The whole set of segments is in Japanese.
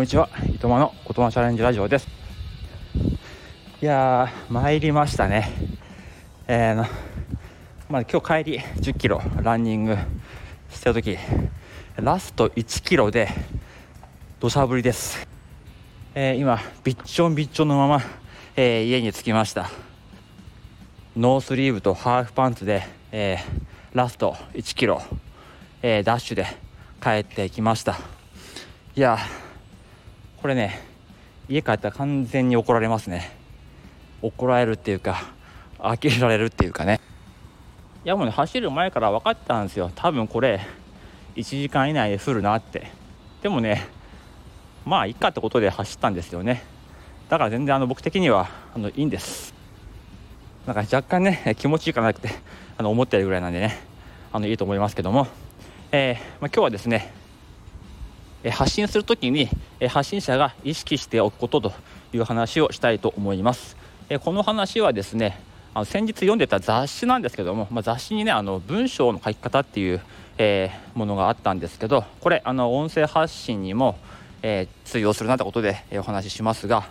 こんにちは。伊藤間の大人チャレンジラジオです。いやー参りましたね。えー、のまあ今日帰り1 0キロランニングした時ラスト1キロで土砂降りです、えー、今びっちょんびっちょんのまま、えー、家に着きました。ノースリーブとハーフパンツで、えー、ラスト1キロ、えダッシュで帰ってきました。いやこれね家帰ったら完全に怒られますね。怒られるっていうか呆れられるっていうかね。いやもうね走る前から分かったんですよ。多分これ1時間以内で降るなって。でもねまあいっかってことで走ったんですよね。だから全然あの僕的にはあのいいんです。なんか若干ね気持ちいいかなくてあの思ってるぐらいなんでねあのいいと思いますけども、えーまあ、今日はですね発信するときに発信者が意識しておくことという話をしたいと思います。この話はですねあの先日読んでた雑誌なんですけども、まあ、雑誌にねあの文章の書き方っていう、えー、ものがあったんですけどこれあの音声発信にも、えー、通用するなってことで、お話ししますが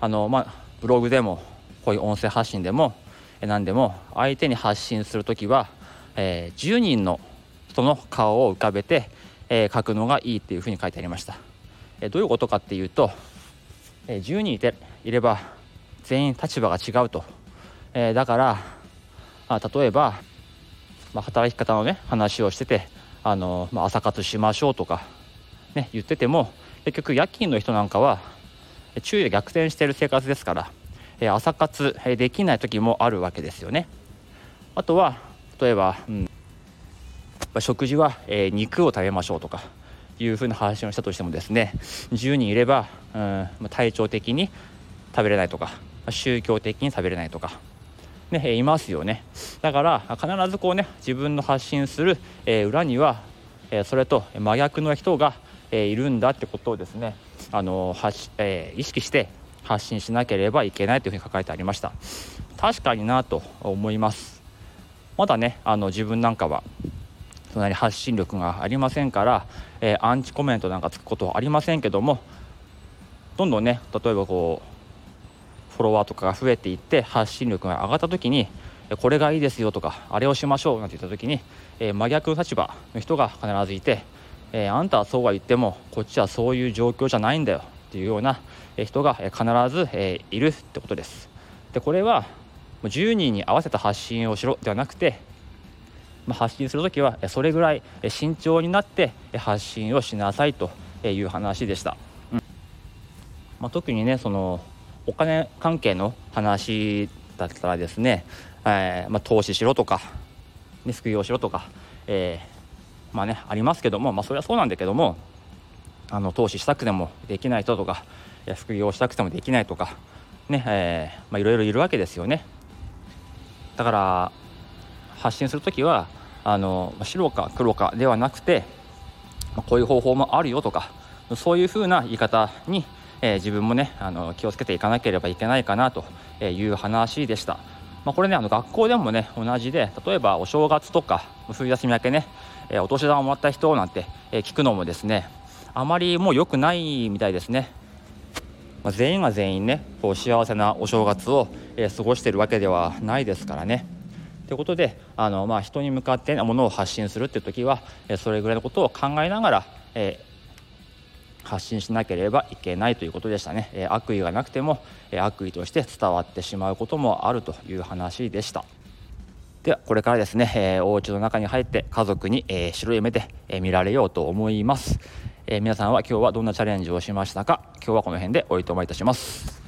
あの、まあ、ブログでもこういう音声発信でも、何でも相手に発信する時は、え、10人の人の顔を浮かべてえー、書くのがいいっていうふうに書いてありました、えー、どういうことかっていうと、えー、10人いていれば全員立場が違うと、えだから、まあ、例えば、まあ、働き方のね話をしててあの、まあ、朝活しましょうとか、ね、言ってても結局夜勤の人なんかは注意で逆転している生活ですから、え朝活、えできない時もあるわけですよね。あとは例えば、うん食事は、えー、肉を食べましょうとかいうふうな話をしたとしてもですね10人いれば、うん、体調的に食べれないとか宗教的に食べれないとか、ね、いますよね。だから必ずこうね自分の発信する、えー、裏には、えー、それと真逆の人が、えー、いるんだってことをですねあの発、えー、意識して発信しなければいけないというふうに書かれてありました。確かになと思います。まだねあの自分なんかはそんなに発信力がありませんから、えー、アンチコメントなんかつくことはありませんけどもどんどんね例えばこうフォロワーとかが増えていって発信力が上がった時にこれがいいですよとかあれをしましょうなんて言った時に、えー、真逆の立場の人が必ずいて、えー、あんたはそうは言ってもこっちはそういう状況じゃないんだよっていうような人が必ず、えいるってことです。でこれは10人に合わせた発信をしろではなくてま発信する時はそれぐらい慎重になって発信をしなさいという話でした、うん。まあ、特にねそのお金関係の話だったらですね、えー、まあ、投資しろとか、ね、副業しろとか、えー、まあねありますけども、まあ、それはそうなんだけどもあの投資したくてもできない人とか副業したくてもできないとかねえ、まあ、いろいろいるわけですよね。だから発信する時はあの白か黒かではなくてこういう方法もあるよとかそういうふうな言い方に、えー、自分もねあの気をつけていかなければいけないかなという話でした。まあ、これねあの学校でもね同じで例えばお正月とか冬休み明けね、えー、お年玉をもらった人なんて、えー、聞くのもですねあまりもう良くないみたいですね。まあ、全員が全員ねこう幸せなお正月を、えー、過ごしているわけではないですからね。ということであの、まあ、人に向かってものを発信するっていう時はそれぐらいのことを考えながら、えー、発信しなければいけないということでしたね、えー、悪意がなくても、えー、悪意として伝わってしまうこともあるという話でした。ではこれからですね、えー、お家の中に入って家族に、えー、白い目で、えー、見られようと思います、えー、皆さんは今日はどんなチャレンジをしましたか？今日はこの辺でおいとまいたします。